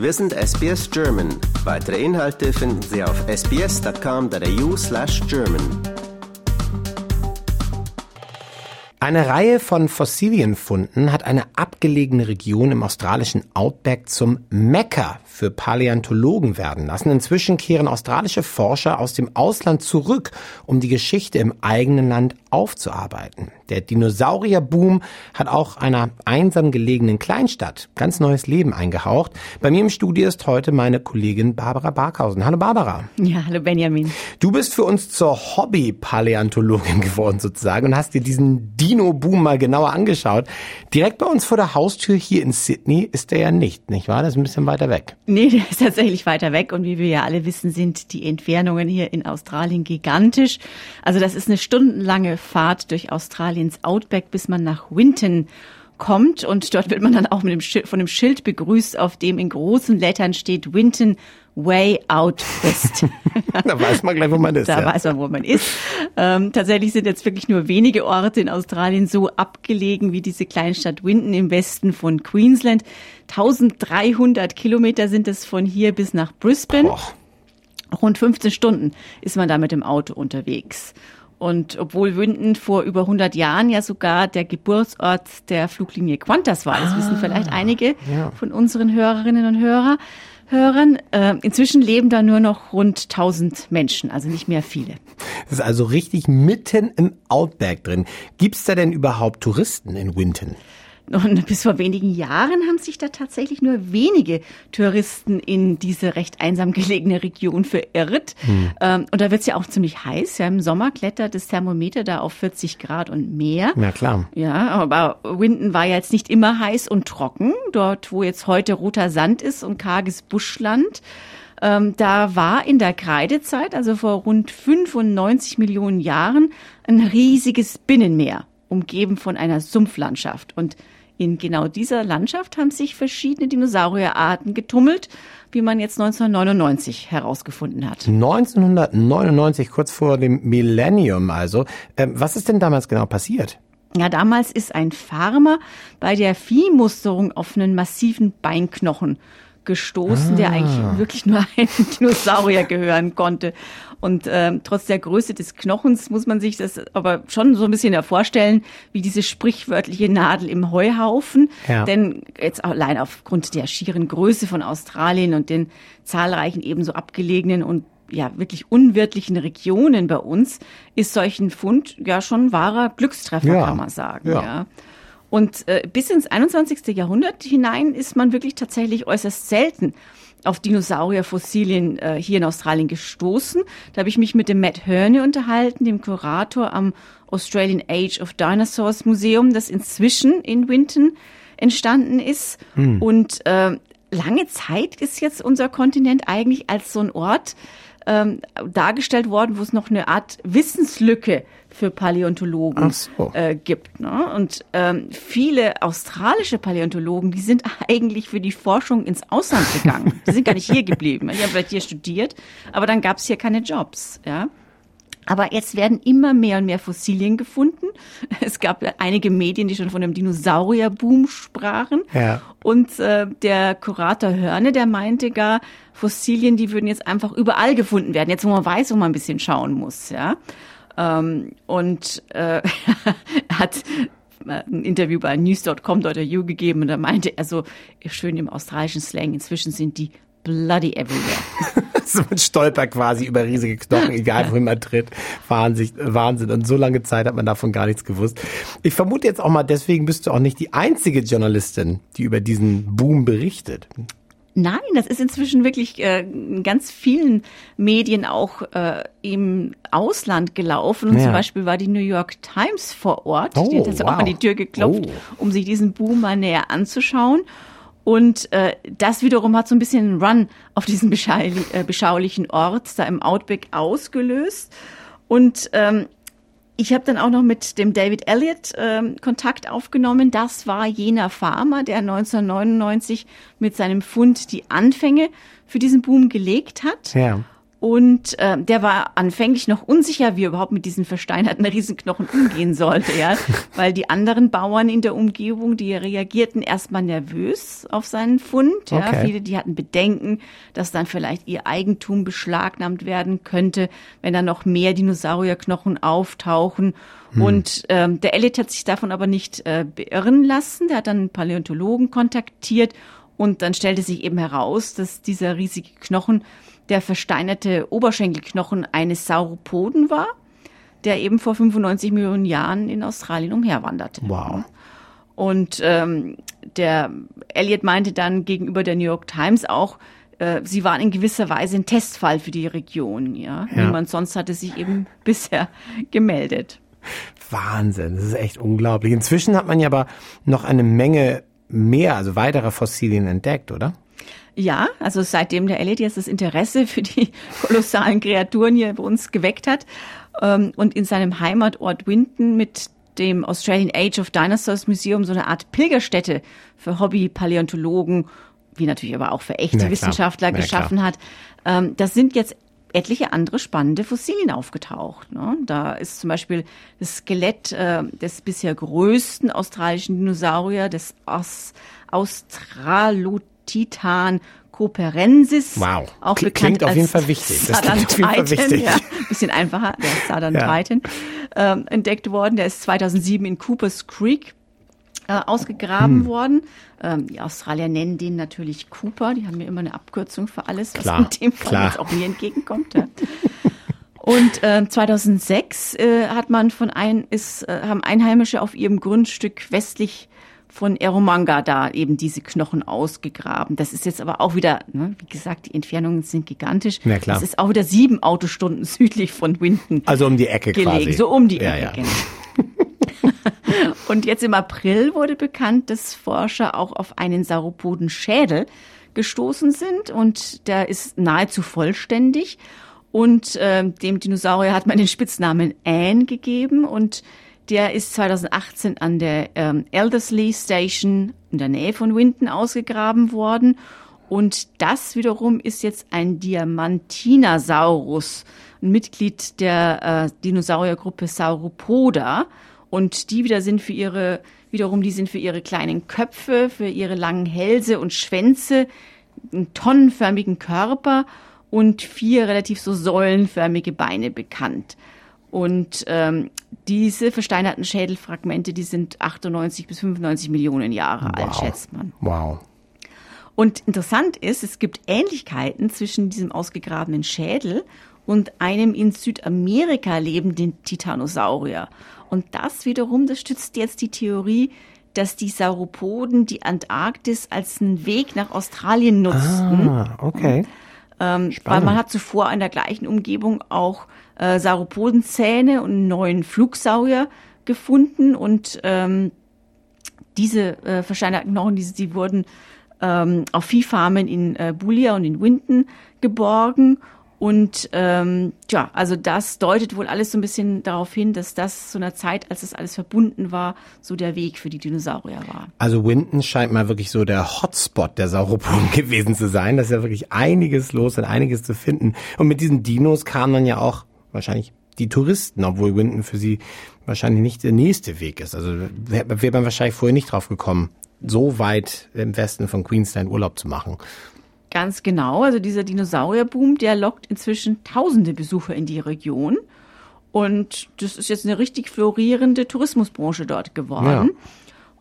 Wir sind SBS German. Weitere Inhalte finden Sie auf sbs.com.au slash German. Eine Reihe von Fossilienfunden hat eine abgelegene Region im australischen Outback zum Mekka für Paläontologen werden lassen. Inzwischen kehren australische Forscher aus dem Ausland zurück, um die Geschichte im eigenen Land aufzuarbeiten. Der Dinosaurierboom hat auch einer einsam gelegenen Kleinstadt ganz neues Leben eingehaucht. Bei mir im Studio ist heute meine Kollegin Barbara Barkhausen. Hallo Barbara. Ja, hallo Benjamin. Du bist für uns zur Hobby-Paläontologin geworden sozusagen und hast dir diesen Dino-Boom mal genauer angeschaut. Direkt bei uns vor der Haustür hier in Sydney ist der ja nicht, nicht wahr? Das ist ein bisschen weiter weg. Nee, der ist tatsächlich weiter weg und wie wir ja alle wissen, sind die Entfernungen hier in Australien gigantisch. Also das ist eine stundenlange Fahrt durch Australiens Outback, bis man nach Winton kommt und dort wird man dann auch mit dem Schild, von einem Schild begrüßt, auf dem in großen Lettern steht Winton Way Out West. da weiß man gleich, wo man ist. Da ja. weiß man, wo man ist. Ähm, tatsächlich sind jetzt wirklich nur wenige Orte in Australien so abgelegen wie diese Kleinstadt Winton im Westen von Queensland. 1300 Kilometer sind es von hier bis nach Brisbane. Boah. Rund 15 Stunden ist man da mit dem Auto unterwegs. Und obwohl Winton vor über 100 Jahren ja sogar der Geburtsort der Fluglinie Qantas war, das wissen vielleicht einige ja. von unseren Hörerinnen und Hörer, Hörern. Äh, inzwischen leben da nur noch rund 1000 Menschen, also nicht mehr viele. Das ist also richtig mitten im Outback drin. Gibt's da denn überhaupt Touristen in Winton? Und bis vor wenigen Jahren haben sich da tatsächlich nur wenige Touristen in diese recht einsam gelegene Region verirrt. Hm. Ähm, und da wird's ja auch ziemlich heiß. Ja, Im Sommer klettert das Thermometer da auf 40 Grad und mehr. Ja, klar. Ja, aber Winton war ja jetzt nicht immer heiß und trocken. Dort, wo jetzt heute roter Sand ist und karges Buschland. Ähm, da war in der Kreidezeit, also vor rund 95 Millionen Jahren, ein riesiges Binnenmeer, umgeben von einer Sumpflandschaft. Und in genau dieser Landschaft haben sich verschiedene Dinosaurierarten getummelt, wie man jetzt 1999 herausgefunden hat. 1999, kurz vor dem Millennium also. Ähm, was ist denn damals genau passiert? Ja, damals ist ein Farmer bei der Viehmusterung auf einen massiven Beinknochen gestoßen, ah. der eigentlich wirklich nur einem Dinosaurier gehören konnte. Und ähm, trotz der Größe des Knochens muss man sich das aber schon so ein bisschen vorstellen, wie diese sprichwörtliche Nadel im Heuhaufen. Ja. Denn jetzt allein aufgrund der schieren Größe von Australien und den zahlreichen ebenso abgelegenen und ja wirklich unwirtlichen Regionen bei uns ist solchen Fund ja schon wahrer Glückstreffer, ja. kann man sagen. Ja. ja. Und äh, bis ins 21. Jahrhundert hinein ist man wirklich tatsächlich äußerst selten auf Dinosaurierfossilien äh, hier in Australien gestoßen. Da habe ich mich mit dem Matt Herne unterhalten, dem Kurator am Australian Age of Dinosaurs Museum, das inzwischen in Winton entstanden ist. Hm. Und äh, lange Zeit ist jetzt unser Kontinent eigentlich als so ein Ort ähm, dargestellt worden, wo es noch eine Art Wissenslücke für Paläontologen so. äh, gibt. Ne? Und ähm, viele australische Paläontologen, die sind eigentlich für die Forschung ins Ausland gegangen. Die sind gar nicht hier geblieben. Die haben vielleicht hier studiert, aber dann gab es hier keine Jobs. Ja? Aber jetzt werden immer mehr und mehr Fossilien gefunden. Es gab einige Medien, die schon von einem Dinosaurierboom sprachen. Ja. Und äh, der Kurator Hörne, der meinte gar, Fossilien, die würden jetzt einfach überall gefunden werden. Jetzt, wo man weiß, wo man ein bisschen schauen muss. Ja. Ähm, und äh, er hat ein Interview bei news.com.au gegeben und da meinte er so schön im australischen Slang, inzwischen sind die bloody everywhere. so ein Stolper quasi über riesige Knochen, egal wohin man tritt. Wahnsinn, Wahnsinn. Und so lange Zeit hat man davon gar nichts gewusst. Ich vermute jetzt auch mal, deswegen bist du auch nicht die einzige Journalistin, die über diesen Boom berichtet. Nein, das ist inzwischen wirklich äh, in ganz vielen Medien auch äh, im Ausland gelaufen. Und ja. zum Beispiel war die New York Times vor Ort. Oh, die hat jetzt wow. auch an die Tür geklopft, oh. um sich diesen Boom mal näher anzuschauen. Und äh, das wiederum hat so ein bisschen einen Run auf diesen äh, beschaulichen Ort da im Outback ausgelöst. Und ähm, ich habe dann auch noch mit dem David Elliott ähm, Kontakt aufgenommen. Das war jener Farmer, der 1999 mit seinem Fund die Anfänge für diesen Boom gelegt hat. Ja. Und äh, der war anfänglich noch unsicher, wie er überhaupt mit diesen versteinerten Riesenknochen umgehen sollte, ja. Weil die anderen Bauern in der Umgebung, die reagierten erstmal nervös auf seinen Fund. Ja. Okay. Viele, die hatten Bedenken, dass dann vielleicht ihr Eigentum beschlagnahmt werden könnte, wenn dann noch mehr Dinosaurierknochen auftauchen. Und ähm, der Elliot hat sich davon aber nicht äh, beirren lassen. Der hat dann einen Paläontologen kontaktiert und dann stellte sich eben heraus, dass dieser riesige Knochen der versteinerte Oberschenkelknochen eines Sauropoden war, der eben vor 95 Millionen Jahren in Australien umherwanderte. Wow. Und ähm, der Elliot meinte dann gegenüber der New York Times auch, äh, sie waren in gewisser Weise ein Testfall für die Region. Ja? Ja. Niemand sonst hatte sich eben bisher gemeldet. Wahnsinn, das ist echt unglaublich. Inzwischen hat man ja aber noch eine Menge mehr, also weitere Fossilien entdeckt, oder? Ja, also seitdem der Elliot jetzt das Interesse für die kolossalen Kreaturen hier bei uns geweckt hat ähm, und in seinem Heimatort Winton mit dem Australian Age of Dinosaurs Museum so eine Art Pilgerstätte für Hobby-Paläontologen, wie natürlich aber auch für echte klar. Wissenschaftler Na geschaffen hat. Ähm, das sind jetzt etliche andere spannende Fossilien aufgetaucht. Ne? Da ist zum Beispiel das Skelett äh, des bisher größten australischen Dinosaurier, des Aus Australotitan Cooperensis. Wow. Auch Klingt bekannt auf als jeden Fall wichtig. Das klingt auf jeden Fall wichtig. Ja, bisschen einfacher, der Sadantitan, ähm, entdeckt worden. Der ist 2007 in Coopers Creek äh, ausgegraben Hm. worden. Ähm, die Australier nennen den natürlich Cooper. Die haben ja immer eine Abkürzung für alles, was Klar, in dem Fall klar. jetzt auch mir entgegenkommt. Ja. Und ähm, 2006 äh, hat man von ein, ist, äh, haben Einheimische auf ihrem Grundstück westlich von Eromanga da eben diese Knochen ausgegraben. Das ist jetzt aber auch wieder, ne, wie gesagt, die Entfernungen sind gigantisch. Na klar. Das ist auch wieder sieben Autostunden südlich von Winton Also um die Ecke gelegen, quasi. so um die Ja, Ecke. ja. genau. Und jetzt im April wurde bekannt, dass Forscher auch auf einen Sauropodenschädel gestoßen sind und der ist nahezu vollständig. Und ähm, dem Dinosaurier hat man den Spitznamen Anne gegeben und der ist 2018 an der ähm, Elderslie Station in der Nähe von Winton ausgegraben worden. Und das wiederum ist jetzt ein Diamantinasaurus, ein Mitglied der äh, Dinosauriergruppe Sauropoda. Und die wieder sind für ihre, wiederum, die sind für ihre kleinen Köpfe, für ihre langen Hälse und Schwänze, einen tonnenförmigen Körper und vier relativ so säulenförmige Beine bekannt. Und ähm, diese versteinerten Schädelfragmente, die sind 98 bis 95 Millionen Jahre alt, schätzt man. Wow. Und interessant ist, es gibt Ähnlichkeiten zwischen diesem ausgegrabenen Schädel und einem in Südamerika lebenden Titanosaurier. Und das wiederum, das stützt jetzt die Theorie, dass die Sauropoden die Antarktis als einen Weg nach Australien nutzten. Ah, okay. Ähm, weil man hat zuvor in der gleichen Umgebung auch äh, Sauropodenzähne und einen neuen Flugsaurier gefunden und ähm, diese äh, versteinerten Knochen, die, die wurden ähm, auf Viehfarmen in äh, Bulia und in Winton geborgen. Und ähm, ja, also das deutet wohl alles so ein bisschen darauf hin, dass das zu einer Zeit, als das alles verbunden war, so der Weg für die Dinosaurier war. Also Winton scheint mal wirklich so der Hotspot der Sauropoden gewesen zu sein. Da ist ja wirklich einiges los und einiges zu finden. Und mit diesen Dinos kamen dann ja auch wahrscheinlich die Touristen, obwohl Winton für sie wahrscheinlich nicht der nächste Weg ist. Also wäre wär man wahrscheinlich vorher nicht drauf gekommen, so weit im Westen von Queensland Urlaub zu machen. Ganz genau. Also dieser Dinosaurierboom, der lockt inzwischen tausende Besucher in die Region. Und das ist jetzt eine richtig florierende Tourismusbranche dort geworden. Ja.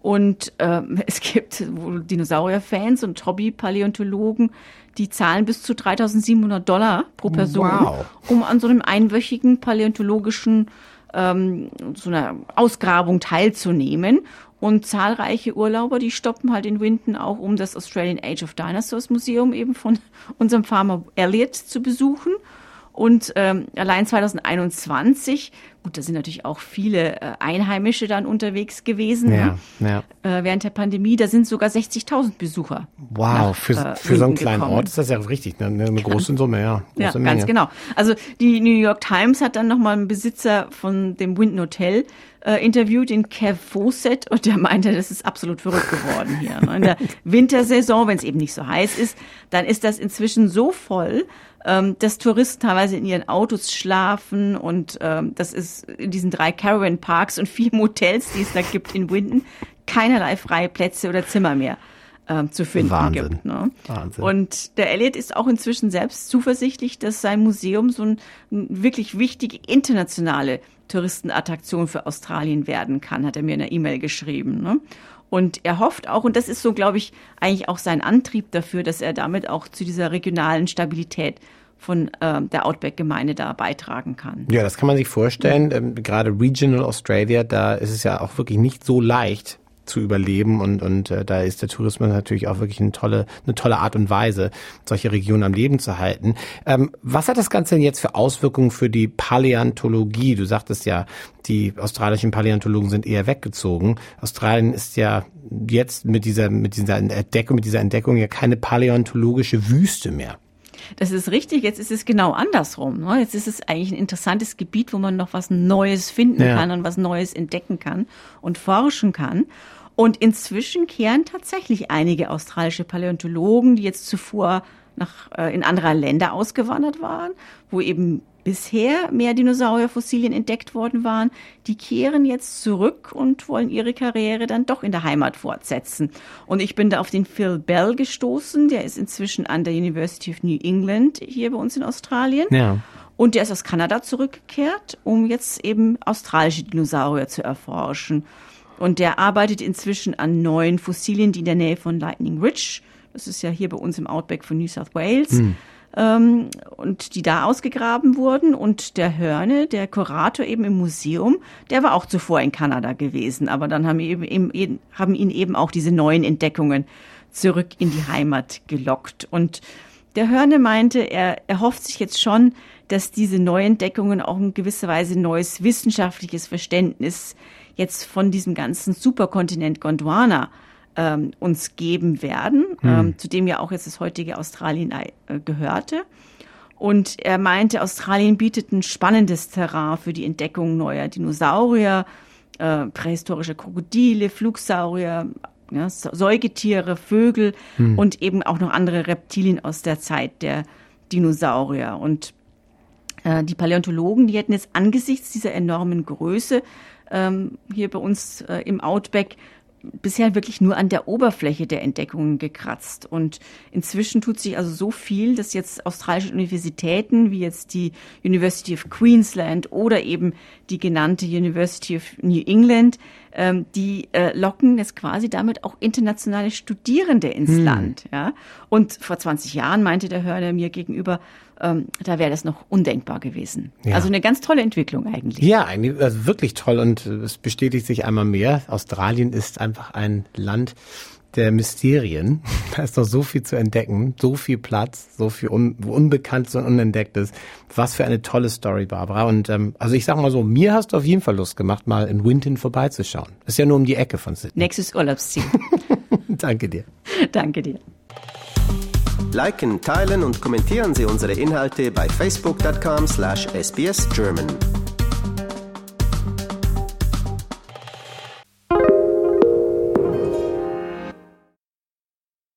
Und ähm, es gibt wohl Dinosaurierfans und Hobby-Paläontologen, die zahlen bis zu 3.700 Dollar pro Person, Wow. um an so einem einwöchigen paläontologischen ähm, so einer Ausgrabung teilzunehmen. Und zahlreiche Urlauber, die stoppen halt in Winton auch, um das Australian Age of Dinosaurs Museum eben von unserem Farmer Elliot zu besuchen. Und ähm, allein 2021 Gut, da sind natürlich auch viele äh, Einheimische dann unterwegs gewesen ja, ne? ja. Äh, während der Pandemie. Da sind sogar 60.000 Besucher. Wow, nach, für, äh, für so einen kleinen gekommen. Ort ist das ja richtig, ne? eine, große Summe, ja. ja, ganz genau. Also die New York Times hat dann nochmal einen Besitzer von dem Winton Hotel äh, interviewt, den Kev Fawcett, und der meinte, das ist absolut verrückt geworden hier. Ne? In der Wintersaison, wenn es eben nicht so heiß ist, dann ist das inzwischen so voll, ähm, dass Touristen teilweise in ihren Autos schlafen und ähm, das ist in diesen drei Caravan Parks und vier Motels, die es da gibt in Winton, keinerlei freie Plätze oder Zimmer mehr ähm, zu finden Wahnsinn. gibt. Ne? Wahnsinn. Und der Elliot ist auch inzwischen selbst zuversichtlich, dass sein Museum so ein, ein wirklich wichtige internationale Touristenattraktion für Australien werden kann, hat er mir in einer E-Mail geschrieben. Ne? Und er hofft auch, und das ist so, glaube ich, eigentlich auch sein Antrieb dafür, dass er damit auch zu dieser regionalen Stabilität von äh, der Outback-Gemeinde da beitragen kann. Ja, das kann man sich vorstellen. Ähm, gerade Regional Australia, da ist es ja auch wirklich nicht so leicht, zu überleben und, und äh, da ist der Tourismus natürlich auch wirklich eine tolle, eine tolle Art und Weise, solche Regionen am Leben zu halten. Ähm, was hat das Ganze denn jetzt für Auswirkungen für die Paläontologie? Du sagtest ja, die australischen Paläontologen sind eher weggezogen. Australien ist ja jetzt mit dieser, mit dieser Entdeckung, mit dieser Entdeckung ja keine paläontologische Wüste mehr. Das ist richtig. Jetzt ist es genau andersrum. Ne? Jetzt ist es eigentlich ein interessantes Gebiet, wo man noch was Neues finden ja. kann und was Neues entdecken kann und forschen kann. Und inzwischen kehren tatsächlich einige australische Paläontologen, die jetzt zuvor nach, äh, in andere Länder ausgewandert waren, wo eben bisher mehr Dinosaurierfossilien entdeckt worden waren, die kehren jetzt zurück und wollen ihre Karriere dann doch in der Heimat fortsetzen. Und ich bin da auf den Phil Bell gestoßen, der ist inzwischen an der University of New England hier bei uns in Australien. Ja. Und der ist aus Kanada zurückgekehrt, um jetzt eben australische Dinosaurier zu erforschen. Und der arbeitet inzwischen an neuen Fossilien, die in der Nähe von Lightning Ridge, das ist ja hier bei uns im Outback von New South Wales, hm. Ähm, und die da ausgegraben wurden. Und der Hörne, der Kurator eben im Museum, der war auch zuvor in Kanada gewesen. Aber dann haben, eben, eben, haben ihn eben auch diese neuen Entdeckungen zurück in die Heimat gelockt. Und der Hörne meinte, er, er hofft sich jetzt schon, dass diese Neuentdeckungen auch in gewisser Weise neues wissenschaftliches Verständnis jetzt von diesem ganzen Superkontinent Gondwana ähm, uns geben werden, hm. ähm, zu dem ja auch jetzt das heutige Australien äh, gehörte. Und er meinte, Australien bietet ein spannendes Terrain für die Entdeckung neuer Dinosaurier, äh, prähistorische Krokodile, Flugsaurier, ja, Säugetiere, Vögel hm. und eben auch noch andere Reptilien aus der Zeit der Dinosaurier. Und äh, die Paläontologen, die hätten jetzt angesichts dieser enormen Größe ähm, hier bei uns äh, im Outback bisher wirklich nur an der Oberfläche der Entdeckungen gekratzt. Und inzwischen tut sich also so viel, dass jetzt australische Universitäten wie jetzt die University of Queensland oder eben die genannte University of New England, ähm, die äh, locken jetzt quasi damit auch internationale Studierende ins hm. Land. Ja? Und vor 20 Jahren meinte der Hörner mir gegenüber, ähm, da wäre das noch undenkbar gewesen. Ja. Also eine ganz tolle Entwicklung eigentlich. Ja, eigentlich also wirklich toll und es bestätigt sich einmal mehr. Australien ist einfach ein Land der Mysterien. Da ist noch so viel zu entdecken, so viel Platz, so viel Un Unbekanntes und Unentdecktes. Was für eine tolle Story, Barbara. Und ähm, also ich sag mal so, mir hast du auf jeden Fall Lust gemacht, mal in Winton vorbeizuschauen. Ist ja nur um die Ecke von Sydney. Nächstes Urlaubsziel. Danke dir. Danke dir. Liken, teilen und kommentieren Sie unsere Inhalte bei facebook.com slash sbsgerman.